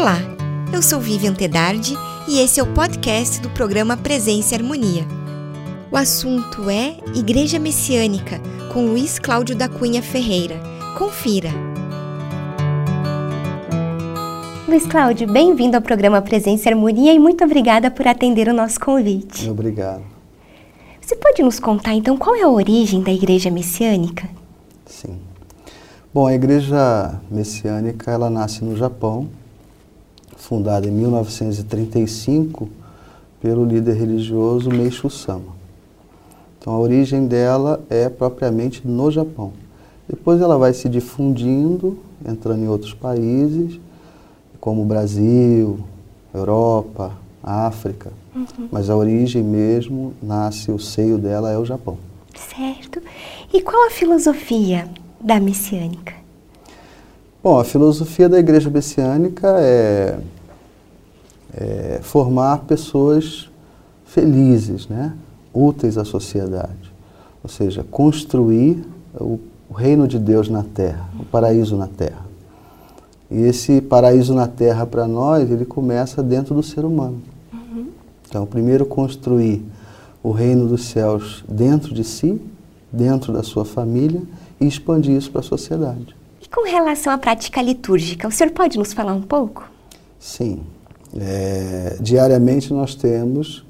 Olá, eu sou Vivian Tedardi e esse é o podcast do programa Presença e Harmonia. O assunto é Igreja Messiânica, com Luiz Cláudio da Cunha Ferreira. Confira! Luiz Cláudio, bem-vindo ao programa Presença e Harmonia e muito obrigada por atender o nosso convite. Obrigado. Você pode nos contar então qual é a origem da Igreja Messiânica? Sim. Bom, a Igreja Messiânica ela nasce no Japão, fundada em 1935 pelo líder religioso Meishu Sama. Então a origem dela é propriamente no Japão. Depois ela vai se difundindo, entrando em outros países, como o Brasil, Europa, África. Uhum. Mas a origem mesmo, nasce, o seio dela é o Japão. Certo. E qual a filosofia da messiânica? Bom, a filosofia da igreja messiânica é, é formar pessoas felizes, né? úteis à sociedade. Ou seja, construir o, o reino de Deus na terra, o paraíso na terra. E esse paraíso na terra para nós, ele começa dentro do ser humano. Uhum. Então, primeiro construir o reino dos céus dentro de si, dentro da sua família e expandir isso para a sociedade. Com relação à prática litúrgica, o senhor pode nos falar um pouco? Sim. É, diariamente nós temos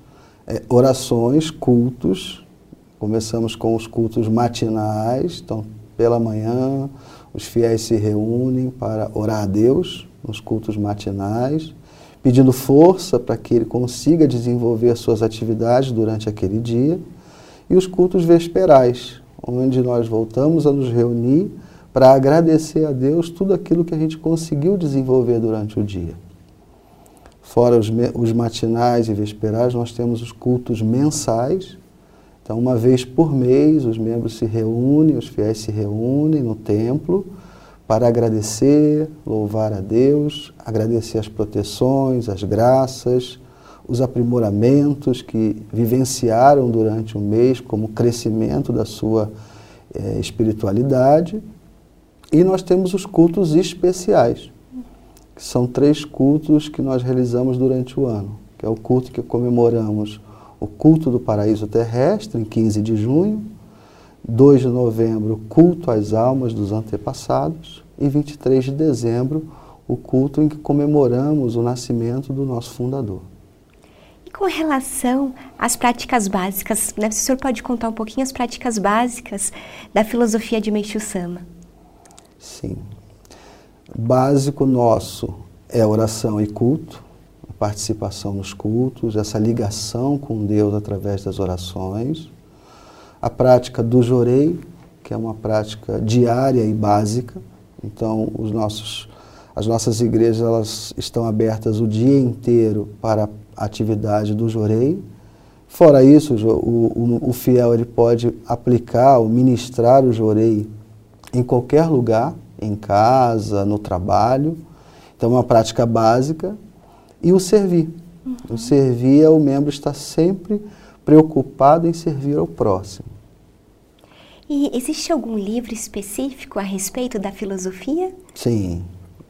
é, orações, cultos. Começamos com os cultos matinais, então pela manhã os fiéis se reúnem para orar a Deus nos cultos matinais, pedindo força para que ele consiga desenvolver as suas atividades durante aquele dia, e os cultos vesperais, onde nós voltamos a nos reunir para agradecer a Deus tudo aquilo que a gente conseguiu desenvolver durante o dia. Fora os, os matinais e vesperais, nós temos os cultos mensais. Então, uma vez por mês, os membros se reúnem, os fiéis se reúnem no templo para agradecer, louvar a Deus, agradecer as proteções, as graças, os aprimoramentos que vivenciaram durante o mês como crescimento da sua é, espiritualidade. E nós temos os cultos especiais que são três cultos que nós realizamos durante o ano, que é o culto que comemoramos o culto do paraíso terrestre, em 15 de junho, 2 de novembro, culto às almas dos antepassados, e 23 de dezembro, o culto em que comemoramos o nascimento do nosso fundador. E com relação às práticas básicas, né, o senhor pode contar um pouquinho as práticas básicas da filosofia de Meishu Sama? Sim básico nosso é oração e culto, participação nos cultos, essa ligação com Deus através das orações, a prática do jorei, que é uma prática diária e básica. Então, os nossos, as nossas igrejas elas estão abertas o dia inteiro para a atividade do jorei. Fora isso, o, o, o fiel ele pode aplicar ou ministrar o jorei em qualquer lugar, em casa, no trabalho. Então, é uma prática básica. E o servir. Uhum. O servir é o membro estar sempre preocupado em servir ao próximo. E existe algum livro específico a respeito da filosofia? Sim,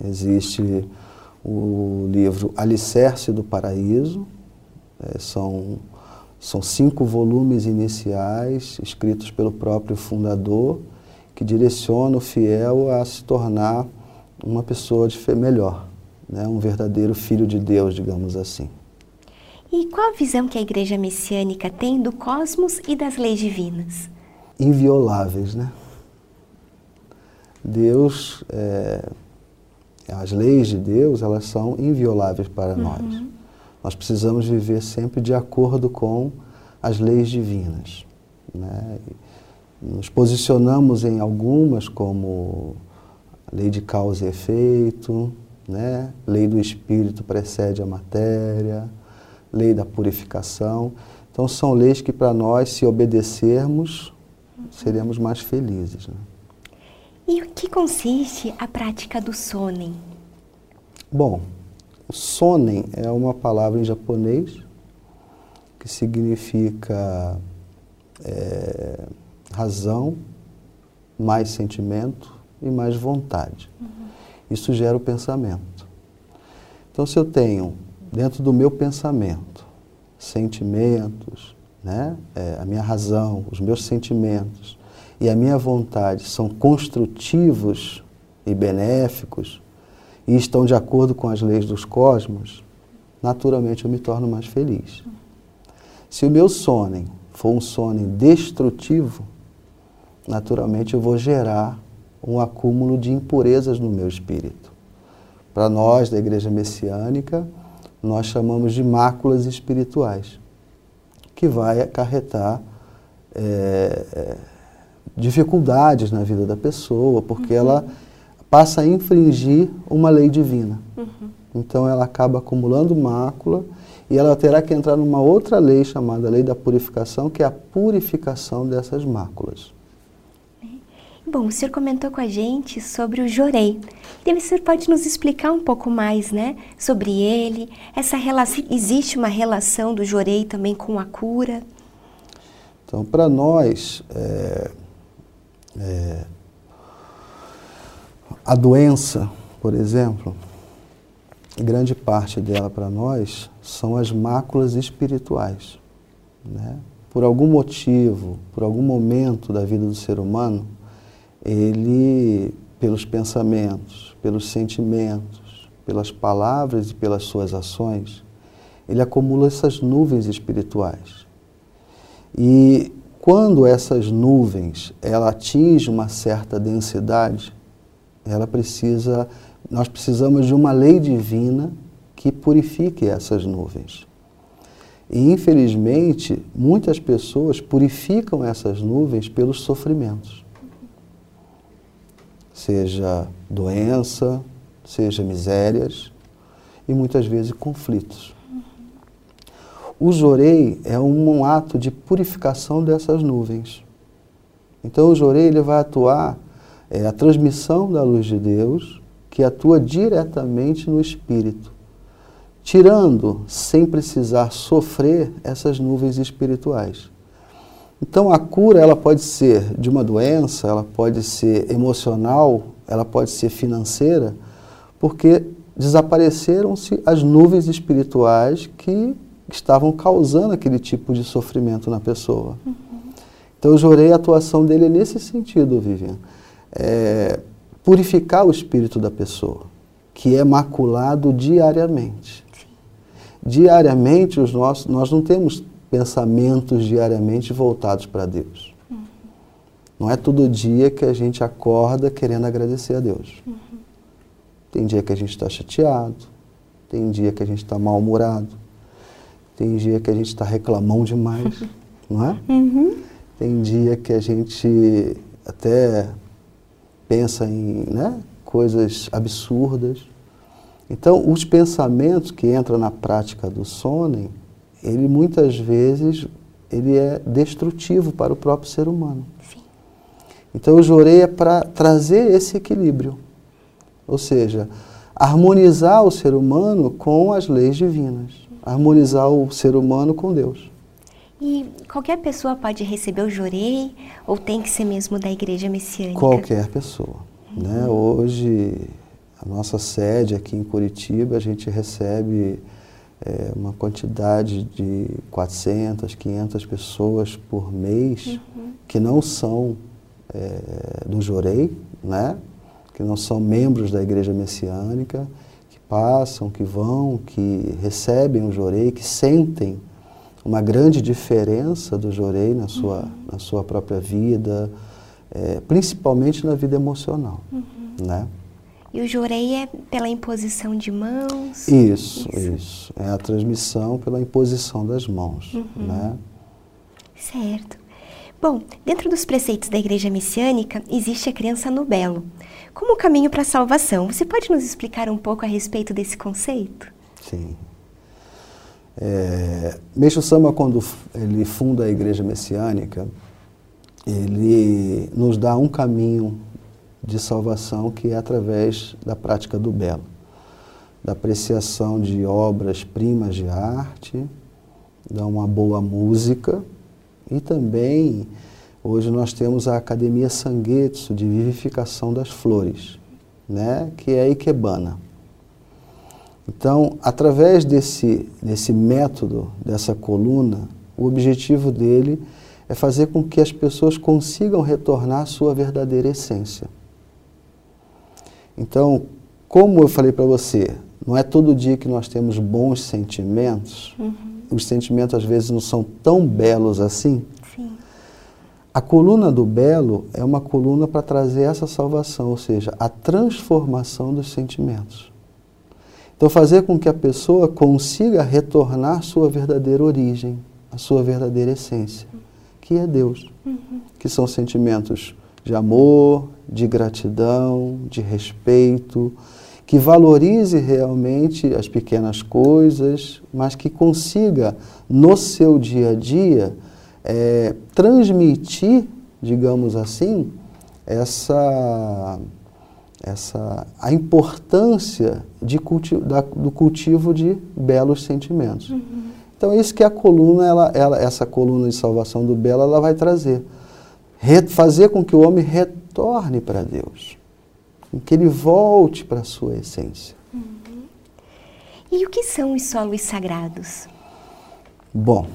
existe o livro Alicerce do Paraíso. É, são, são cinco volumes iniciais escritos pelo próprio fundador que direciona o fiel a se tornar uma pessoa de fé melhor, né? um verdadeiro filho de Deus, digamos assim. E qual a visão que a igreja messiânica tem do cosmos e das leis divinas? Invioláveis, né? Deus, é, as leis de Deus, elas são invioláveis para uhum. nós. Nós precisamos viver sempre de acordo com as leis divinas. Né? Nos posicionamos em algumas, como lei de causa e efeito, né? lei do espírito precede a matéria, lei da purificação. Então, são leis que, para nós, se obedecermos, seremos mais felizes. Né? E o que consiste a prática do sonen? Bom, o sonen é uma palavra em japonês que significa é, razão, mais sentimento e mais vontade. Uhum. Isso gera o pensamento. Então, se eu tenho dentro do meu pensamento sentimentos, né, é, a minha razão, os meus sentimentos e a minha vontade são construtivos e benéficos e estão de acordo com as leis dos cosmos, naturalmente eu me torno mais feliz. Se o meu sono for um sono destrutivo, naturalmente eu vou gerar um acúmulo de impurezas no meu espírito. Para nós, da Igreja Messiânica, nós chamamos de máculas espirituais, que vai acarretar é, é, dificuldades na vida da pessoa, porque uhum. ela passa a infringir uma lei divina. Uhum. Então ela acaba acumulando mácula e ela terá que entrar numa outra lei chamada lei da purificação, que é a purificação dessas máculas. Bom, o senhor comentou com a gente sobre o jorei. E o senhor pode nos explicar um pouco mais, né, sobre ele? Essa relação, existe uma relação do jorei também com a cura? Então, para nós, é, é, a doença, por exemplo, grande parte dela para nós são as máculas espirituais. Né? Por algum motivo, por algum momento da vida do ser humano, ele, pelos pensamentos, pelos sentimentos, pelas palavras e pelas suas ações, ele acumula essas nuvens espirituais. E quando essas nuvens ela atinge uma certa densidade, ela precisa, nós precisamos de uma lei divina que purifique essas nuvens. E infelizmente, muitas pessoas purificam essas nuvens pelos sofrimentos seja doença, seja misérias e muitas vezes conflitos. O jorei é um, ato de purificação dessas nuvens. Então o jorei ele vai atuar, é a transmissão da luz de Deus que atua diretamente no espírito, tirando, sem precisar sofrer, essas nuvens espirituais. Então a cura ela pode ser de uma doença, ela pode ser emocional, ela pode ser financeira, porque desapareceram-se as nuvens espirituais que estavam causando aquele tipo de sofrimento na pessoa. Uhum. Então eu jurei a atuação dele nesse sentido, Vivian. É, purificar o espírito da pessoa, que é maculado diariamente. Diariamente os nossos, nós não temos pensamentos diariamente voltados para Deus. Uhum. Não é todo dia que a gente acorda querendo agradecer a Deus. Uhum. Tem dia que a gente está chateado, tem dia que a gente está mal-humorado, tem dia que a gente está reclamando demais, não é? Uhum. Tem dia que a gente até pensa em né, coisas absurdas. Então, os pensamentos que entram na prática do sono ele muitas vezes ele é destrutivo para o próprio ser humano. Sim. Então o jorei é para trazer esse equilíbrio, ou seja, harmonizar o ser humano com as leis divinas, harmonizar o ser humano com Deus. E qualquer pessoa pode receber o jorei ou tem que ser mesmo da igreja messiânica? Qualquer pessoa. Uhum. Né? Hoje, a nossa sede aqui em Curitiba, a gente recebe é, uma quantidade de 400, 500 pessoas por mês uhum. que não são é, do Jorei, né? que não são membros da igreja messiânica, que passam, que vão, que recebem o Jorei, que sentem uma grande diferença do Jorei na sua, uhum. na sua própria vida, é, principalmente na vida emocional. Uhum. Né? E o jorei é pela imposição de mãos? Isso, isso, isso. É a transmissão pela imposição das mãos. Uhum. Né? Certo. Bom, dentro dos preceitos da Igreja Messiânica existe a crença no belo, como caminho para a salvação. Você pode nos explicar um pouco a respeito desse conceito? Sim. É, Meixo Sama, quando ele funda a Igreja Messiânica, ele nos dá um caminho de salvação que é através da prática do belo, da apreciação de obras-primas de arte, da uma boa música e também hoje nós temos a Academia Sanguetsu de Vivificação das Flores, né, que é a Ikebana. Então, através desse, desse método, dessa coluna, o objetivo dele é fazer com que as pessoas consigam retornar à sua verdadeira essência. Então, como eu falei para você, não é todo dia que nós temos bons sentimentos. Uhum. Os sentimentos às vezes não são tão belos assim. Sim. A coluna do belo é uma coluna para trazer essa salvação, ou seja, a transformação dos sentimentos. Então, fazer com que a pessoa consiga retornar à sua verdadeira origem, à sua verdadeira essência, que é Deus, uhum. que são sentimentos de amor, de gratidão, de respeito, que valorize realmente as pequenas coisas, mas que consiga, no seu dia a dia, é, transmitir, digamos assim, essa, essa, a importância de culti da, do cultivo de belos sentimentos. Uhum. Então, isso que a coluna, ela, ela, essa coluna de salvação do belo, ela vai trazer. Fazer com que o homem retorne para Deus. Que ele volte para a sua essência. Uhum. E o que são os solos sagrados? Bom,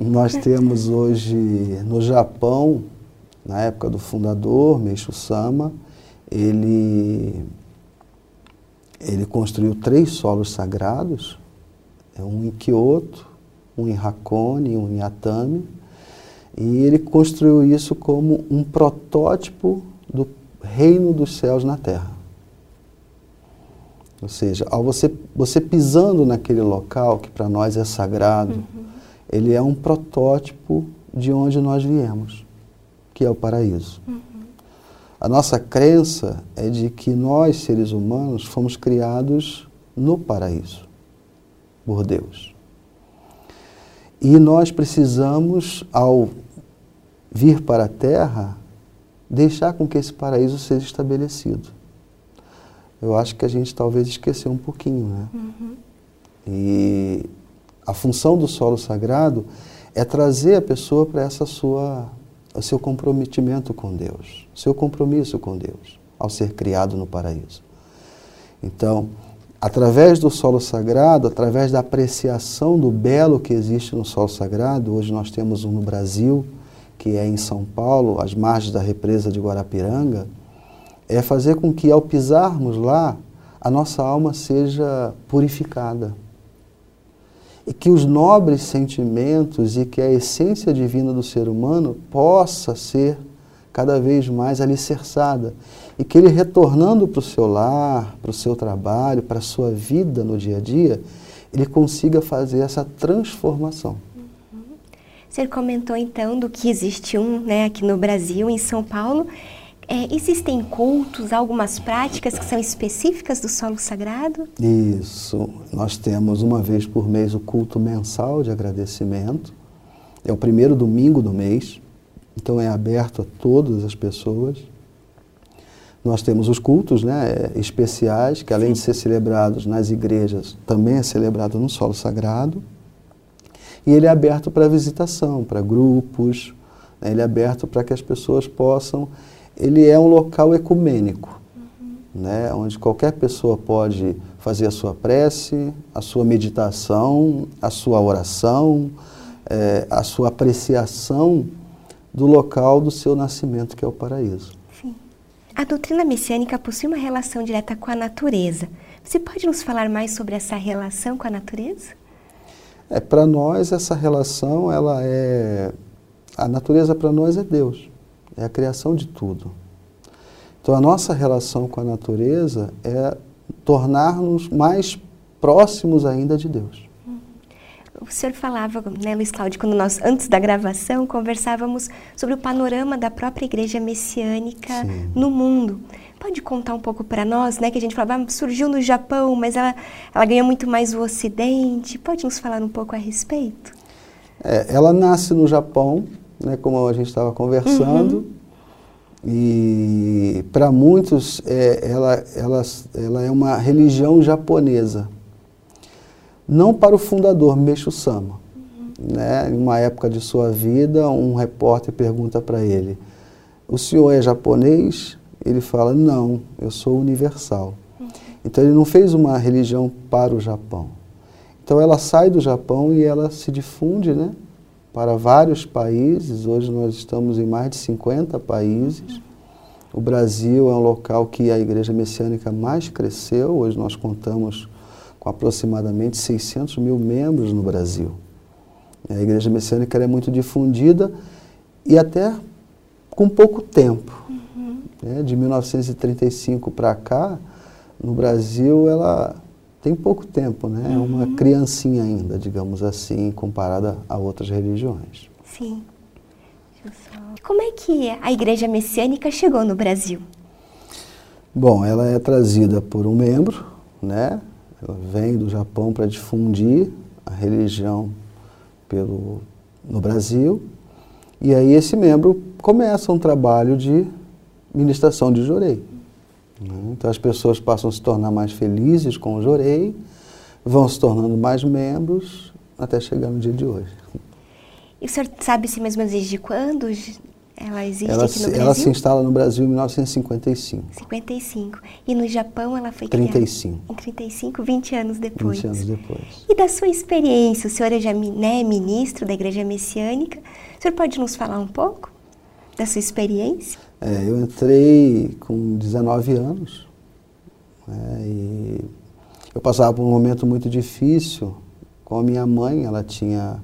nós temos hoje no Japão, na época do fundador, Meishu Sama, ele, ele construiu três solos sagrados, é um em Kyoto, um em Hakone e um em Atami, e ele construiu isso como um protótipo do reino dos céus na terra. Ou seja, ao você, você pisando naquele local que para nós é sagrado, uhum ele é um protótipo de onde nós viemos, que é o paraíso. Uhum. A nossa crença é de que nós, seres humanos, fomos criados no paraíso, por Deus. E nós precisamos, ao vir para a Terra, deixar com que esse paraíso seja estabelecido. Eu acho que a gente talvez esqueceu um pouquinho, né? Uhum. E a função do solo sagrado é trazer a pessoa para essa sua o seu comprometimento com Deus, seu compromisso com Deus, ao ser criado no paraíso. Então, através do solo sagrado, através da apreciação do belo que existe no solo sagrado, hoje nós temos um no Brasil, que é em São Paulo, às margens da represa de Guarapiranga, é fazer com que ao pisarmos lá, a nossa alma seja purificada e que os nobres sentimentos e que a essência divina do ser humano possa ser cada vez mais alicerçada e que ele retornando para o seu lar, para o seu trabalho, para a sua vida no dia a dia, ele consiga fazer essa transformação. Você comentou então do que existe um né, aqui no Brasil, em São Paulo, é, existem cultos, algumas práticas que são específicas do solo sagrado? Isso. Nós temos uma vez por mês o culto mensal de agradecimento. É o primeiro domingo do mês, então é aberto a todas as pessoas. Nós temos os cultos né, especiais, que além de ser celebrados nas igrejas, também é celebrado no solo sagrado. E ele é aberto para visitação, para grupos, né, ele é aberto para que as pessoas possam ele é um local ecumênico, uhum. né, onde qualquer pessoa pode fazer a sua prece, a sua meditação, a sua oração, é, a sua apreciação do local do seu nascimento, que é o paraíso. Sim. A doutrina messiânica possui uma relação direta com a natureza. Você pode nos falar mais sobre essa relação com a natureza? É, para nós essa relação, ela é a natureza para nós é Deus é a criação de tudo. Então a nossa relação com a natureza é tornar-nos mais próximos ainda de Deus. O senhor falava, né, Luiz Cláudio, quando nós, antes da gravação, conversávamos sobre o panorama da própria igreja messiânica Sim. no mundo. Pode contar um pouco para nós, né, que a gente falava, ah, surgiu no Japão, mas ela, ela ganha muito mais o Ocidente. Pode nos falar um pouco a respeito? É, ela nasce no Japão, né, como a gente estava conversando. Uhum. E para muitos é, ela, ela, ela é uma religião japonesa. Não para o fundador, Meishu Sama. Né? Em uma época de sua vida, um repórter pergunta para ele: O senhor é japonês? Ele fala: Não, eu sou universal. Então ele não fez uma religião para o Japão. Então ela sai do Japão e ela se difunde né, para vários países. Hoje nós estamos em mais de 50 países. O Brasil é um local que a igreja messiânica mais cresceu. Hoje nós contamos com aproximadamente 600 mil membros no Brasil. A igreja messiânica é muito difundida e até com pouco tempo. Uhum. Né? De 1935 para cá, no Brasil, ela tem pouco tempo, né? É uma uhum. criancinha ainda, digamos assim, comparada a outras religiões. Sim. Como é que a igreja messiânica chegou no Brasil? Bom, ela é trazida por um membro, né? Ela vem do Japão para difundir a religião pelo, no Brasil. E aí esse membro começa um trabalho de ministração de jorei. Né? Então as pessoas passam a se tornar mais felizes com o jorei, vão se tornando mais membros até chegar no dia de hoje. E o senhor sabe se mesmo desde quando ela existe ela aqui no Brasil? Ela se instala no Brasil em 1955. 55. E no Japão ela foi 35. criada? Em 35, 20 anos depois. 20 anos depois. E da sua experiência, o senhor é já né, ministro da Igreja Messiânica, o senhor pode nos falar um pouco da sua experiência? É, eu entrei com 19 anos né, e eu passava por um momento muito difícil com a minha mãe, ela tinha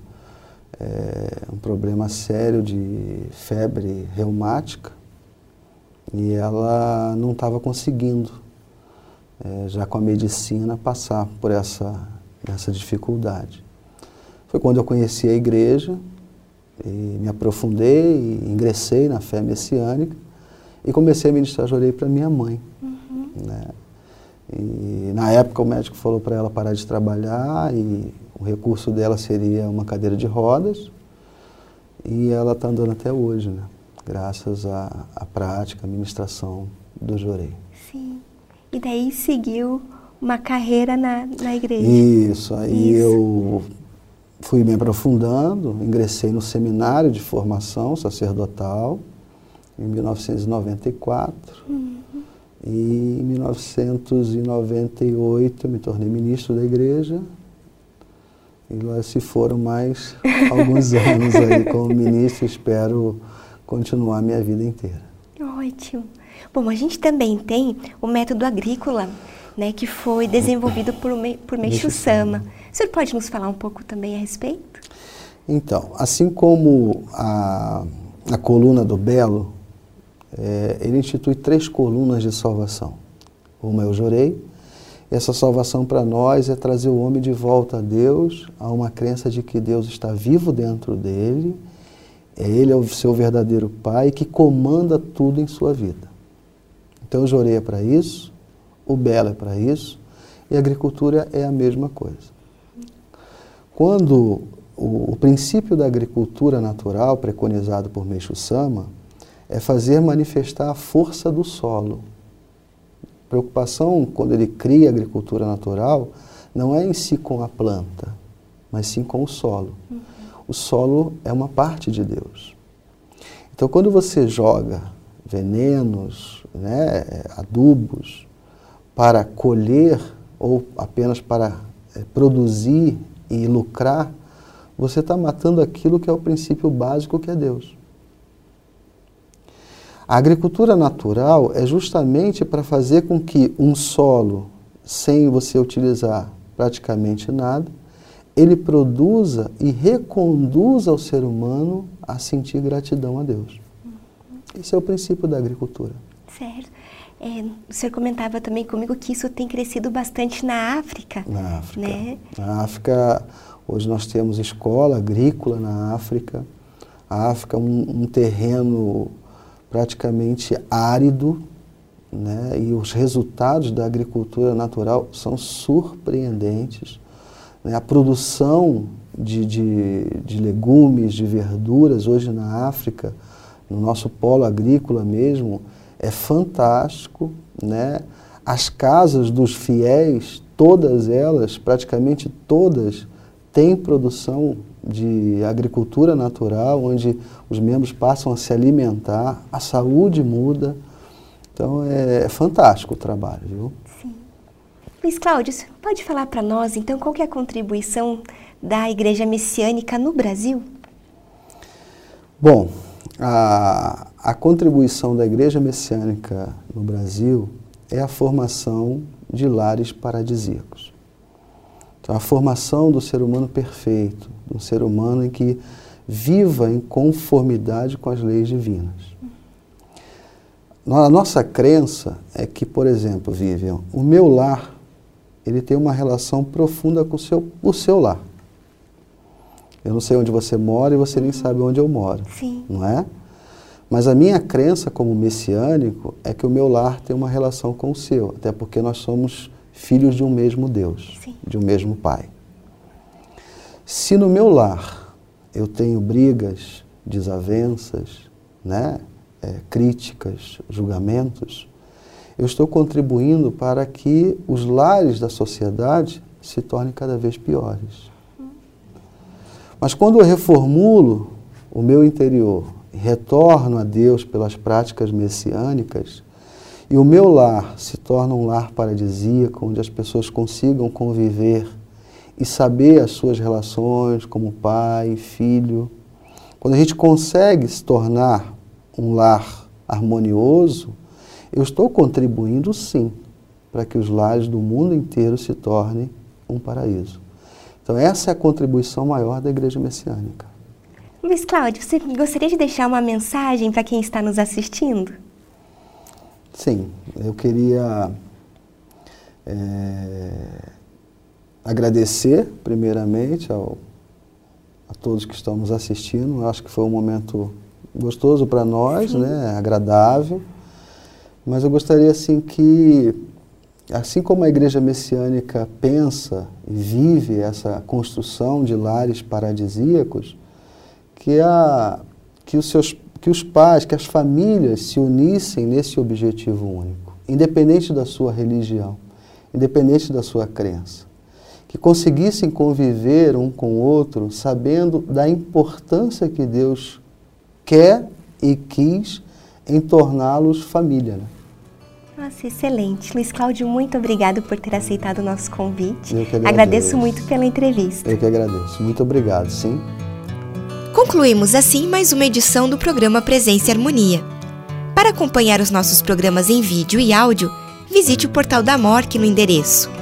é, um problema sério de febre reumática e ela não estava conseguindo, é, já com a medicina, passar por essa, essa dificuldade. Foi quando eu conheci a igreja e me aprofundei e ingressei na fé messiânica e comecei a ministrar jorei para minha mãe. Uhum. Né? E na época o médico falou para ela parar de trabalhar e o recurso dela seria uma cadeira de rodas e ela está andando até hoje, né? graças à, à prática, à ministração do Jorei. Sim. E daí seguiu uma carreira na, na igreja. Isso, aí Isso. eu fui me aprofundando, ingressei no seminário de formação sacerdotal em 1994. Uhum. E em 1998 eu me tornei ministro da igreja e lá se foram mais alguns anos aí como ministro, espero continuar minha vida inteira. Ótimo. Bom, a gente também tem o método agrícola, né, que foi desenvolvido por, por Meixo Sama. O senhor pode nos falar um pouco também a respeito? Então, assim como a, a coluna do Belo, é, ele institui três colunas de salvação. Uma eu jorei, essa salvação para nós é trazer o homem de volta a Deus, a uma crença de que Deus está vivo dentro dele, é Ele é o seu verdadeiro Pai que comanda tudo em sua vida. Então, o Jorei é para isso, o Belo é para isso, e a agricultura é a mesma coisa. Quando o, o princípio da agricultura natural, preconizado por Meixo Sama, é fazer manifestar a força do solo preocupação, quando ele cria a agricultura natural, não é em si com a planta, mas sim com o solo. Uhum. O solo é uma parte de Deus. Então, quando você joga venenos, né, adubos, para colher ou apenas para é, produzir e lucrar, você está matando aquilo que é o princípio básico que é Deus. A agricultura natural é justamente para fazer com que um solo, sem você utilizar praticamente nada, ele produza e reconduza o ser humano a sentir gratidão a Deus. Esse é o princípio da agricultura. Certo. É, o senhor comentava também comigo que isso tem crescido bastante na África. Na África. Né? Na África, hoje nós temos escola agrícola na África. A África é um, um terreno praticamente árido, né? e os resultados da agricultura natural são surpreendentes. Né? A produção de, de, de legumes, de verduras, hoje na África, no nosso polo agrícola mesmo, é fantástico. Né? As casas dos fiéis, todas elas, praticamente todas, têm produção de agricultura natural, onde os membros passam a se alimentar, a saúde muda. Então é, é fantástico o trabalho, viu? Sim. Luiz Cláudio, pode falar para nós, então, qual é a contribuição da Igreja Messiânica no Brasil? Bom, a, a contribuição da Igreja Messiânica no Brasil é a formação de lares paradisíacos. Então, a formação do ser humano perfeito, do ser humano em que viva em conformidade com as leis divinas. A nossa crença é que, por exemplo, Vivian, o meu lar ele tem uma relação profunda com o seu, o seu lar. Eu não sei onde você mora e você nem sabe onde eu moro. Sim. Não é? Mas a minha crença como messiânico é que o meu lar tem uma relação com o seu, até porque nós somos filhos de um mesmo Deus, Sim. de um mesmo Pai. Se no meu lar eu tenho brigas, desavenças, né, é, críticas, julgamentos, eu estou contribuindo para que os lares da sociedade se tornem cada vez piores. Mas quando eu reformulo o meu interior, retorno a Deus pelas práticas messiânicas, e o meu lar se torna um lar paradisíaco, onde as pessoas consigam conviver e saber as suas relações como pai, filho. Quando a gente consegue se tornar um lar harmonioso, eu estou contribuindo sim para que os lares do mundo inteiro se tornem um paraíso. Então, essa é a contribuição maior da Igreja Messiânica. Luiz Cláudio, você gostaria de deixar uma mensagem para quem está nos assistindo? Sim, eu queria é, agradecer, primeiramente, ao, a todos que estão nos assistindo. Eu acho que foi um momento gostoso para nós, né, agradável. Mas eu gostaria assim que, assim como a igreja messiânica pensa e vive essa construção de lares paradisíacos, que, a, que, os seus, que os pais, que as famílias se unissem nesse objetivo único, independente da sua religião, independente da sua crença. Que conseguissem conviver um com o outro sabendo da importância que Deus quer e quis em torná-los família. Né? Nossa, excelente. Luiz Cláudio, muito obrigado por ter aceitado o nosso convite. Eu que agradeço. agradeço muito pela entrevista. Eu que agradeço. Muito obrigado, sim. Concluímos assim mais uma edição do programa Presença e Harmonia. Para acompanhar os nossos programas em vídeo e áudio, visite o portal da MORC no endereço